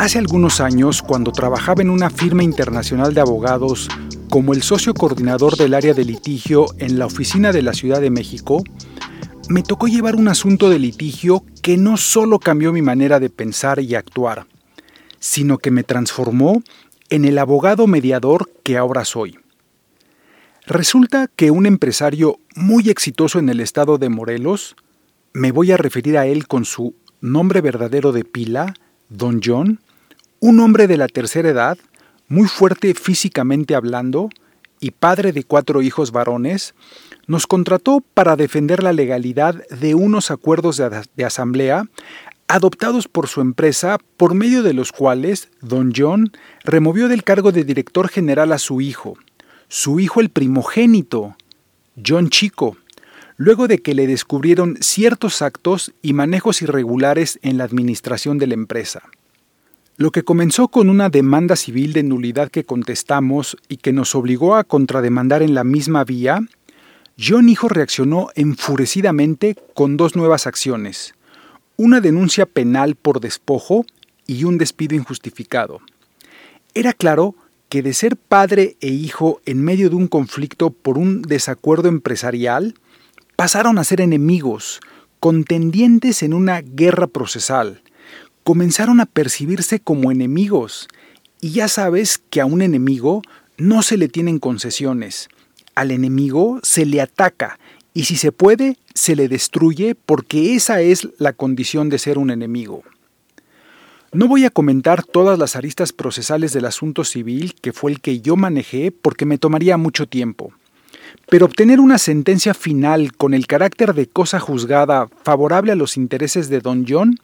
Hace algunos años, cuando trabajaba en una firma internacional de abogados como el socio coordinador del área de litigio en la oficina de la Ciudad de México, me tocó llevar un asunto de litigio que no solo cambió mi manera de pensar y actuar, sino que me transformó en el abogado mediador que ahora soy. Resulta que un empresario muy exitoso en el estado de Morelos, me voy a referir a él con su nombre verdadero de pila, Don John, un hombre de la tercera edad, muy fuerte físicamente hablando y padre de cuatro hijos varones, nos contrató para defender la legalidad de unos acuerdos de, asamblea adoptados por su empresa por medio de los cuales don John removió del cargo de director general a su hijo, su hijo el primogénito, John Chico, luego de que le descubrieron ciertos actos y manejos irregulares en la administración de la empresa. Lo que comenzó con una demanda civil de nulidad que contestamos y que nos obligó a contrademandar en la misma vía, John Hijo reaccionó enfurecidamente con dos nuevas acciones, una denuncia penal por despojo y un despido injustificado. Era claro que de ser padre e hijo en medio de un conflicto por un desacuerdo empresarial, pasaron a ser enemigos, contendientes en una guerra procesal, comenzaron a percibirse como enemigos. Y ya sabes que a un enemigo no se le tienen concesiones. Al enemigo se le ataca y si se puede, se le destruye porque esa es la condición de ser un enemigo. No voy a comentar todas las aristas procesales del asunto civil, que fue el que yo manejé, porque me tomaría mucho tiempo. Pero obtener una sentencia final con el carácter de cosa juzgada favorable a los intereses de don John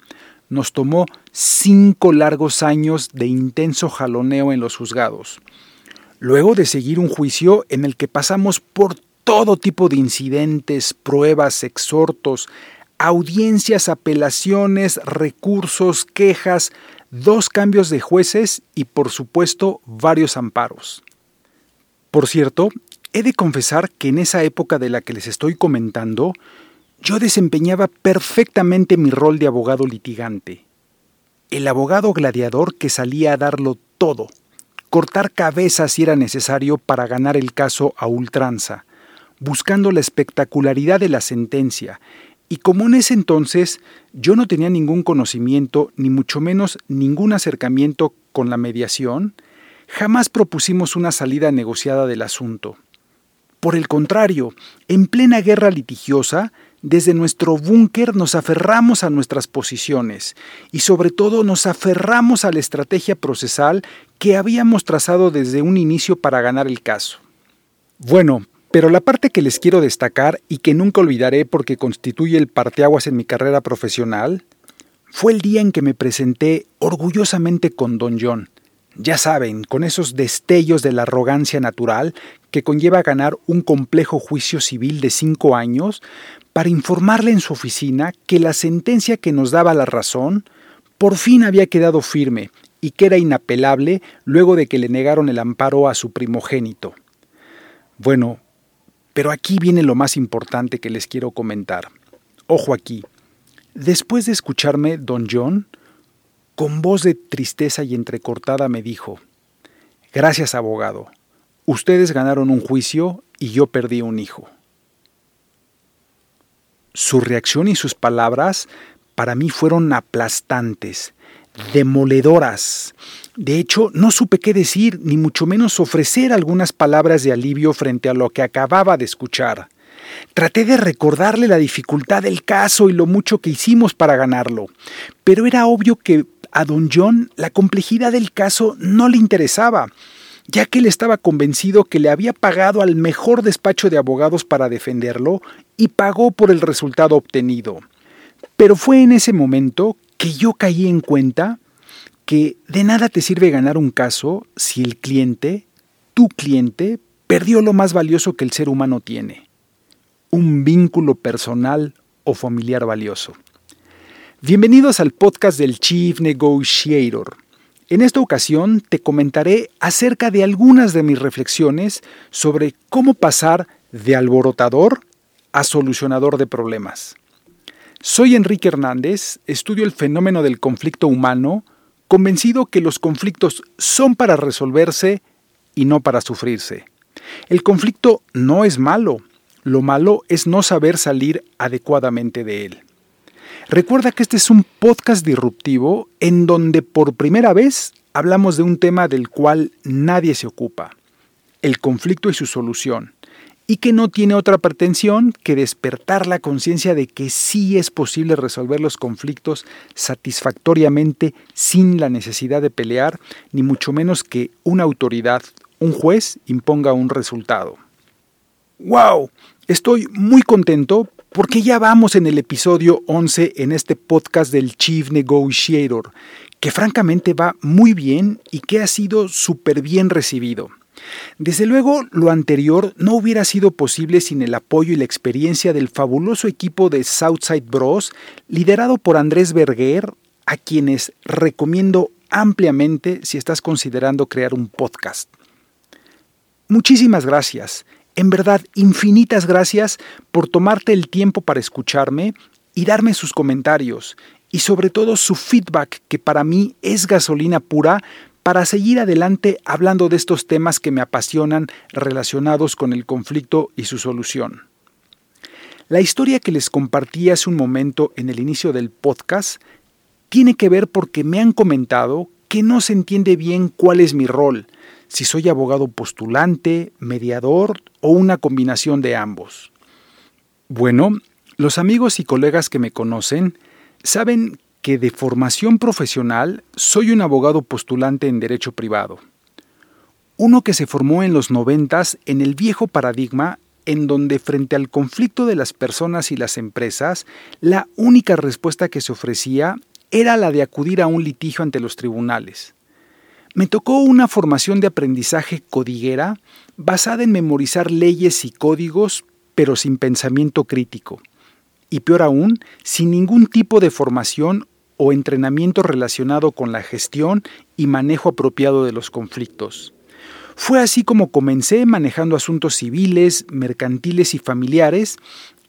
nos tomó cinco largos años de intenso jaloneo en los juzgados, luego de seguir un juicio en el que pasamos por todo tipo de incidentes, pruebas, exhortos, audiencias, apelaciones, recursos, quejas, dos cambios de jueces y por supuesto varios amparos. Por cierto, he de confesar que en esa época de la que les estoy comentando, yo desempeñaba perfectamente mi rol de abogado litigante. El abogado gladiador que salía a darlo todo, cortar cabezas si era necesario para ganar el caso a ultranza, buscando la espectacularidad de la sentencia, y como en ese entonces yo no tenía ningún conocimiento, ni mucho menos ningún acercamiento con la mediación, jamás propusimos una salida negociada del asunto. Por el contrario, en plena guerra litigiosa, desde nuestro búnker nos aferramos a nuestras posiciones y sobre todo nos aferramos a la estrategia procesal que habíamos trazado desde un inicio para ganar el caso. Bueno, pero la parte que les quiero destacar y que nunca olvidaré porque constituye el parteaguas en mi carrera profesional fue el día en que me presenté orgullosamente con Don John. Ya saben, con esos destellos de la arrogancia natural que conlleva ganar un complejo juicio civil de cinco años para informarle en su oficina que la sentencia que nos daba la razón por fin había quedado firme y que era inapelable luego de que le negaron el amparo a su primogénito. Bueno, pero aquí viene lo más importante que les quiero comentar. Ojo aquí. Después de escucharme, don John, con voz de tristeza y entrecortada me dijo, Gracias, abogado. Ustedes ganaron un juicio y yo perdí un hijo. Su reacción y sus palabras para mí fueron aplastantes, demoledoras. De hecho, no supe qué decir, ni mucho menos ofrecer algunas palabras de alivio frente a lo que acababa de escuchar. Traté de recordarle la dificultad del caso y lo mucho que hicimos para ganarlo, pero era obvio que a don John la complejidad del caso no le interesaba ya que él estaba convencido que le había pagado al mejor despacho de abogados para defenderlo y pagó por el resultado obtenido. Pero fue en ese momento que yo caí en cuenta que de nada te sirve ganar un caso si el cliente, tu cliente, perdió lo más valioso que el ser humano tiene, un vínculo personal o familiar valioso. Bienvenidos al podcast del Chief Negotiator en esta ocasión te comentaré acerca de algunas de mis reflexiones sobre cómo pasar de alborotador a solucionador de problemas. Soy Enrique Hernández, estudio el fenómeno del conflicto humano, convencido que los conflictos son para resolverse y no para sufrirse. El conflicto no es malo, lo malo es no saber salir adecuadamente de él. Recuerda que este es un podcast disruptivo en donde por primera vez hablamos de un tema del cual nadie se ocupa, el conflicto y su solución, y que no tiene otra pretensión que despertar la conciencia de que sí es posible resolver los conflictos satisfactoriamente sin la necesidad de pelear, ni mucho menos que una autoridad, un juez, imponga un resultado. ¡Wow! Estoy muy contento porque ya vamos en el episodio 11 en este podcast del Chief Negotiator, que francamente va muy bien y que ha sido súper bien recibido. Desde luego, lo anterior no hubiera sido posible sin el apoyo y la experiencia del fabuloso equipo de Southside Bros, liderado por Andrés Berger, a quienes recomiendo ampliamente si estás considerando crear un podcast. Muchísimas gracias. En verdad, infinitas gracias por tomarte el tiempo para escucharme y darme sus comentarios y sobre todo su feedback que para mí es gasolina pura para seguir adelante hablando de estos temas que me apasionan relacionados con el conflicto y su solución. La historia que les compartí hace un momento en el inicio del podcast tiene que ver porque me han comentado que no se entiende bien cuál es mi rol, si soy abogado postulante, mediador o una combinación de ambos. Bueno, los amigos y colegas que me conocen saben que de formación profesional soy un abogado postulante en derecho privado. Uno que se formó en los noventas en el viejo paradigma en donde frente al conflicto de las personas y las empresas, la única respuesta que se ofrecía era la de acudir a un litigio ante los tribunales. Me tocó una formación de aprendizaje codiguera basada en memorizar leyes y códigos, pero sin pensamiento crítico. Y peor aún, sin ningún tipo de formación o entrenamiento relacionado con la gestión y manejo apropiado de los conflictos. Fue así como comencé manejando asuntos civiles, mercantiles y familiares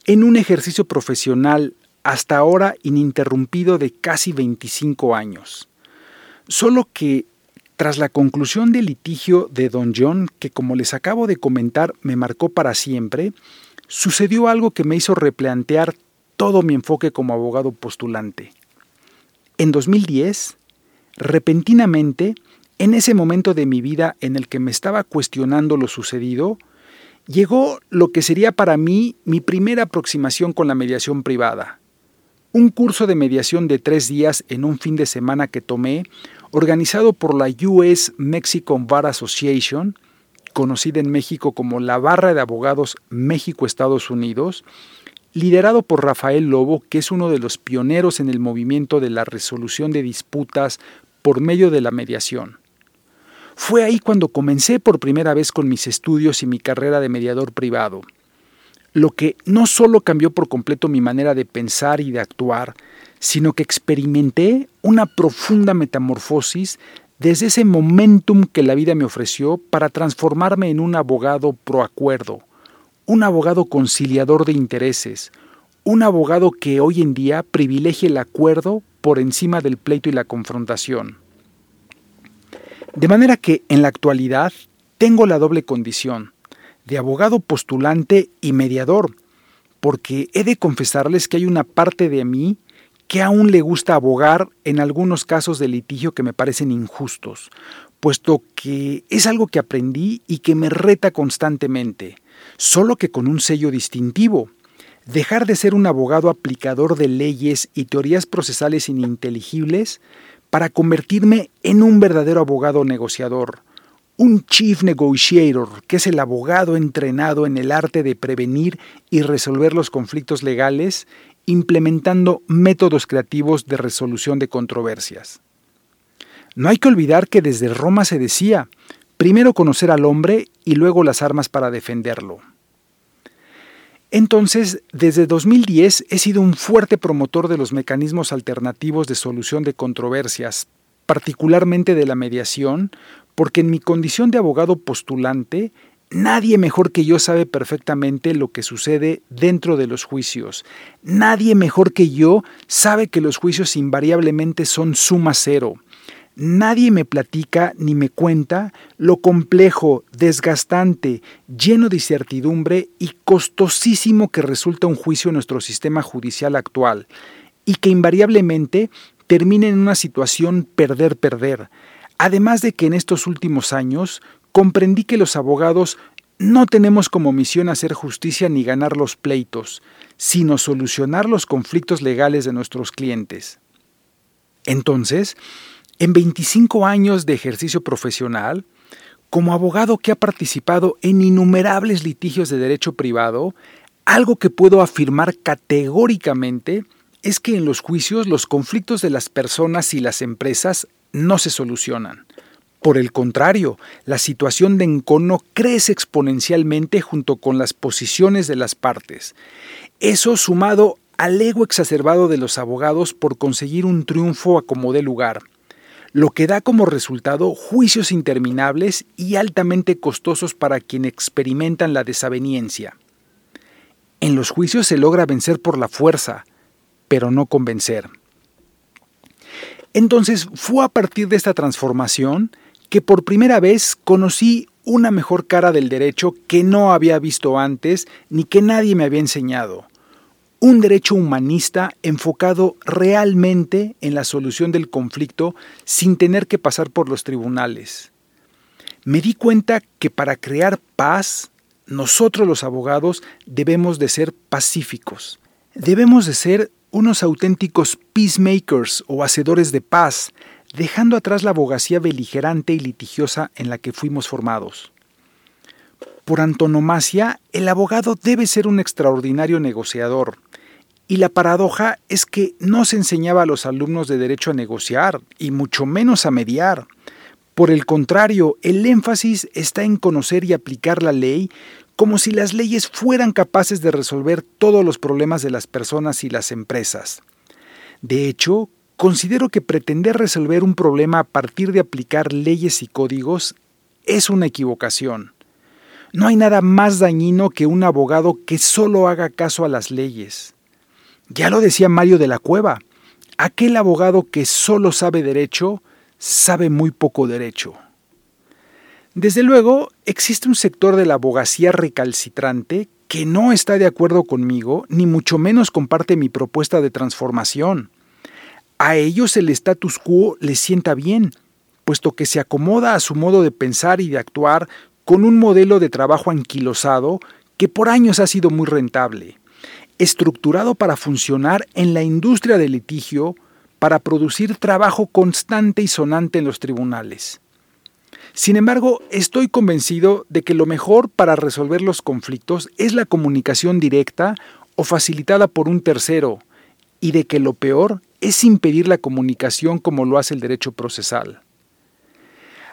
en un ejercicio profesional hasta ahora ininterrumpido de casi 25 años. Solo que tras la conclusión del litigio de Don John, que como les acabo de comentar me marcó para siempre, sucedió algo que me hizo replantear todo mi enfoque como abogado postulante. En 2010, repentinamente, en ese momento de mi vida en el que me estaba cuestionando lo sucedido, llegó lo que sería para mí mi primera aproximación con la mediación privada. Un curso de mediación de tres días en un fin de semana que tomé organizado por la US Mexican Bar Association, conocida en México como la Barra de Abogados México-Estados Unidos, liderado por Rafael Lobo, que es uno de los pioneros en el movimiento de la resolución de disputas por medio de la mediación. Fue ahí cuando comencé por primera vez con mis estudios y mi carrera de mediador privado, lo que no solo cambió por completo mi manera de pensar y de actuar, sino que experimenté una profunda metamorfosis desde ese momentum que la vida me ofreció para transformarme en un abogado proacuerdo, un abogado conciliador de intereses, un abogado que hoy en día privilegia el acuerdo por encima del pleito y la confrontación. De manera que en la actualidad tengo la doble condición de abogado postulante y mediador, porque he de confesarles que hay una parte de mí que aún le gusta abogar en algunos casos de litigio que me parecen injustos, puesto que es algo que aprendí y que me reta constantemente, solo que con un sello distintivo. Dejar de ser un abogado aplicador de leyes y teorías procesales ininteligibles para convertirme en un verdadero abogado negociador, un chief negotiator, que es el abogado entrenado en el arte de prevenir y resolver los conflictos legales implementando métodos creativos de resolución de controversias. No hay que olvidar que desde Roma se decía, primero conocer al hombre y luego las armas para defenderlo. Entonces, desde 2010 he sido un fuerte promotor de los mecanismos alternativos de solución de controversias, particularmente de la mediación, porque en mi condición de abogado postulante Nadie mejor que yo sabe perfectamente lo que sucede dentro de los juicios. Nadie mejor que yo sabe que los juicios invariablemente son suma cero. Nadie me platica ni me cuenta lo complejo, desgastante, lleno de incertidumbre y costosísimo que resulta un juicio en nuestro sistema judicial actual, y que invariablemente termina en una situación perder-perder. Además de que en estos últimos años comprendí que los abogados no tenemos como misión hacer justicia ni ganar los pleitos, sino solucionar los conflictos legales de nuestros clientes. Entonces, en 25 años de ejercicio profesional, como abogado que ha participado en innumerables litigios de derecho privado, algo que puedo afirmar categóricamente es que en los juicios los conflictos de las personas y las empresas no se solucionan. Por el contrario, la situación de encono crece exponencialmente junto con las posiciones de las partes. Eso sumado al ego exacerbado de los abogados por conseguir un triunfo a como dé lugar lo que da como resultado juicios interminables y altamente costosos para quien experimentan la desaveniencia. En los juicios se logra vencer por la fuerza, pero no convencer. Entonces fue a partir de esta transformación que por primera vez conocí una mejor cara del derecho que no había visto antes ni que nadie me había enseñado un derecho humanista enfocado realmente en la solución del conflicto sin tener que pasar por los tribunales. Me di cuenta que para crear paz, nosotros los abogados debemos de ser pacíficos. Debemos de ser unos auténticos peacemakers o hacedores de paz, dejando atrás la abogacía beligerante y litigiosa en la que fuimos formados. Por antonomasia, el abogado debe ser un extraordinario negociador. Y la paradoja es que no se enseñaba a los alumnos de derecho a negociar, y mucho menos a mediar. Por el contrario, el énfasis está en conocer y aplicar la ley como si las leyes fueran capaces de resolver todos los problemas de las personas y las empresas. De hecho, considero que pretender resolver un problema a partir de aplicar leyes y códigos es una equivocación. No hay nada más dañino que un abogado que solo haga caso a las leyes. Ya lo decía Mario de la Cueva, aquel abogado que solo sabe derecho, sabe muy poco derecho. Desde luego, existe un sector de la abogacía recalcitrante que no está de acuerdo conmigo, ni mucho menos comparte mi propuesta de transformación. A ellos el status quo les sienta bien, puesto que se acomoda a su modo de pensar y de actuar con un modelo de trabajo anquilosado que por años ha sido muy rentable, estructurado para funcionar en la industria del litigio para producir trabajo constante y sonante en los tribunales. Sin embargo, estoy convencido de que lo mejor para resolver los conflictos es la comunicación directa o facilitada por un tercero, y de que lo peor es impedir la comunicación como lo hace el derecho procesal.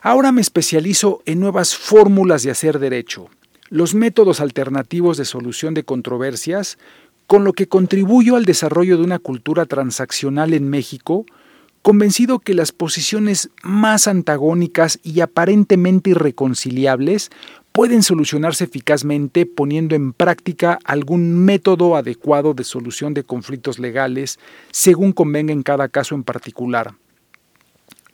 Ahora me especializo en nuevas fórmulas de hacer derecho, los métodos alternativos de solución de controversias, con lo que contribuyo al desarrollo de una cultura transaccional en México, convencido que las posiciones más antagónicas y aparentemente irreconciliables pueden solucionarse eficazmente poniendo en práctica algún método adecuado de solución de conflictos legales según convenga en cada caso en particular.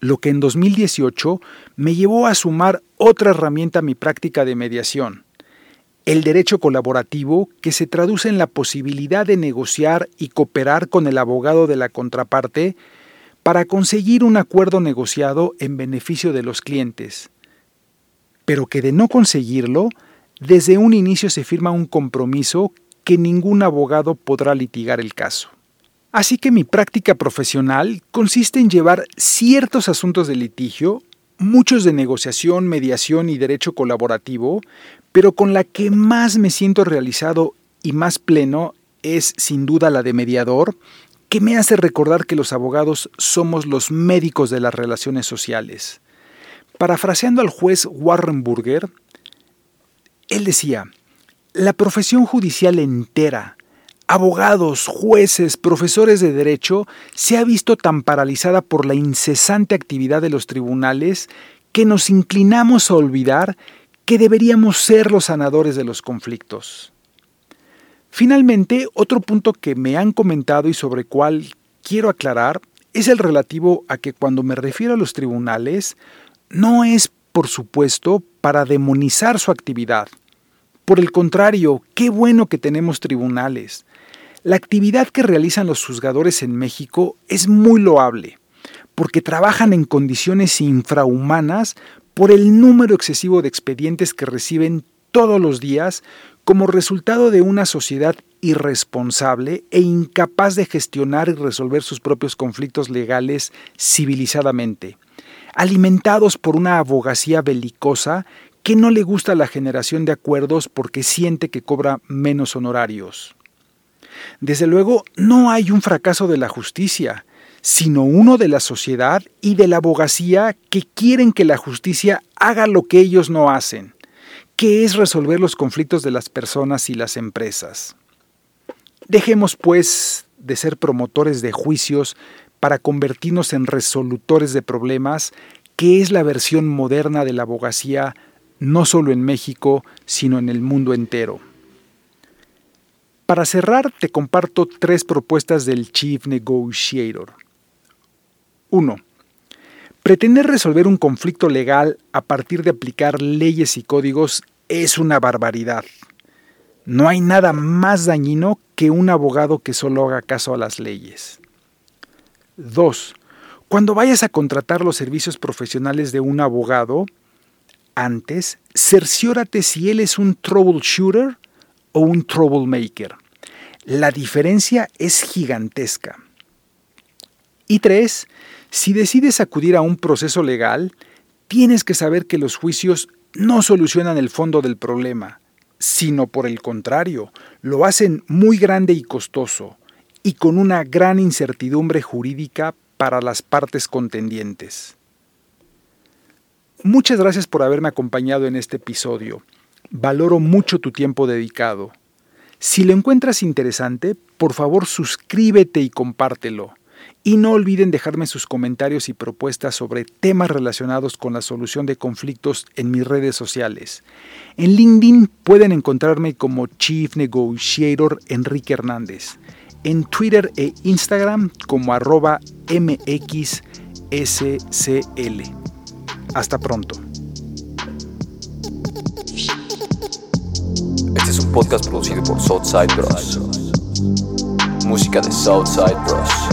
Lo que en 2018 me llevó a sumar otra herramienta a mi práctica de mediación, el derecho colaborativo que se traduce en la posibilidad de negociar y cooperar con el abogado de la contraparte para conseguir un acuerdo negociado en beneficio de los clientes, pero que de no conseguirlo, desde un inicio se firma un compromiso que ningún abogado podrá litigar el caso. Así que mi práctica profesional consiste en llevar ciertos asuntos de litigio, muchos de negociación, mediación y derecho colaborativo, pero con la que más me siento realizado y más pleno es sin duda la de mediador, que me hace recordar que los abogados somos los médicos de las relaciones sociales. Parafraseando al juez Warren Burger, él decía, la profesión judicial entera, abogados, jueces, profesores de derecho, se ha visto tan paralizada por la incesante actividad de los tribunales que nos inclinamos a olvidar que deberíamos ser los sanadores de los conflictos. Finalmente, otro punto que me han comentado y sobre cual quiero aclarar es el relativo a que cuando me refiero a los tribunales, no es, por supuesto, para demonizar su actividad. Por el contrario, qué bueno que tenemos tribunales. La actividad que realizan los juzgadores en México es muy loable, porque trabajan en condiciones infrahumanas por el número excesivo de expedientes que reciben todos los días como resultado de una sociedad irresponsable e incapaz de gestionar y resolver sus propios conflictos legales civilizadamente, alimentados por una abogacía belicosa que no le gusta la generación de acuerdos porque siente que cobra menos honorarios. Desde luego, no hay un fracaso de la justicia, sino uno de la sociedad y de la abogacía que quieren que la justicia haga lo que ellos no hacen, que es resolver los conflictos de las personas y las empresas. Dejemos, pues, de ser promotores de juicios para convertirnos en resolutores de problemas, que es la versión moderna de la abogacía no solo en México, sino en el mundo entero. Para cerrar, te comparto tres propuestas del Chief Negotiator. 1. Pretender resolver un conflicto legal a partir de aplicar leyes y códigos es una barbaridad. No hay nada más dañino que un abogado que solo haga caso a las leyes. 2. Cuando vayas a contratar los servicios profesionales de un abogado, antes, cerciórate si él es un troubleshooter o un troublemaker. La diferencia es gigantesca. Y tres, si decides acudir a un proceso legal, tienes que saber que los juicios no solucionan el fondo del problema, sino por el contrario, lo hacen muy grande y costoso, y con una gran incertidumbre jurídica para las partes contendientes. Muchas gracias por haberme acompañado en este episodio. Valoro mucho tu tiempo dedicado. Si lo encuentras interesante, por favor suscríbete y compártelo. Y no olviden dejarme sus comentarios y propuestas sobre temas relacionados con la solución de conflictos en mis redes sociales. En LinkedIn pueden encontrarme como Chief Negotiator Enrique Hernández. En Twitter e Instagram como arroba MXSCL. Hasta pronto. Este es un podcast producido por Southside Bros. Música de Southside Bros.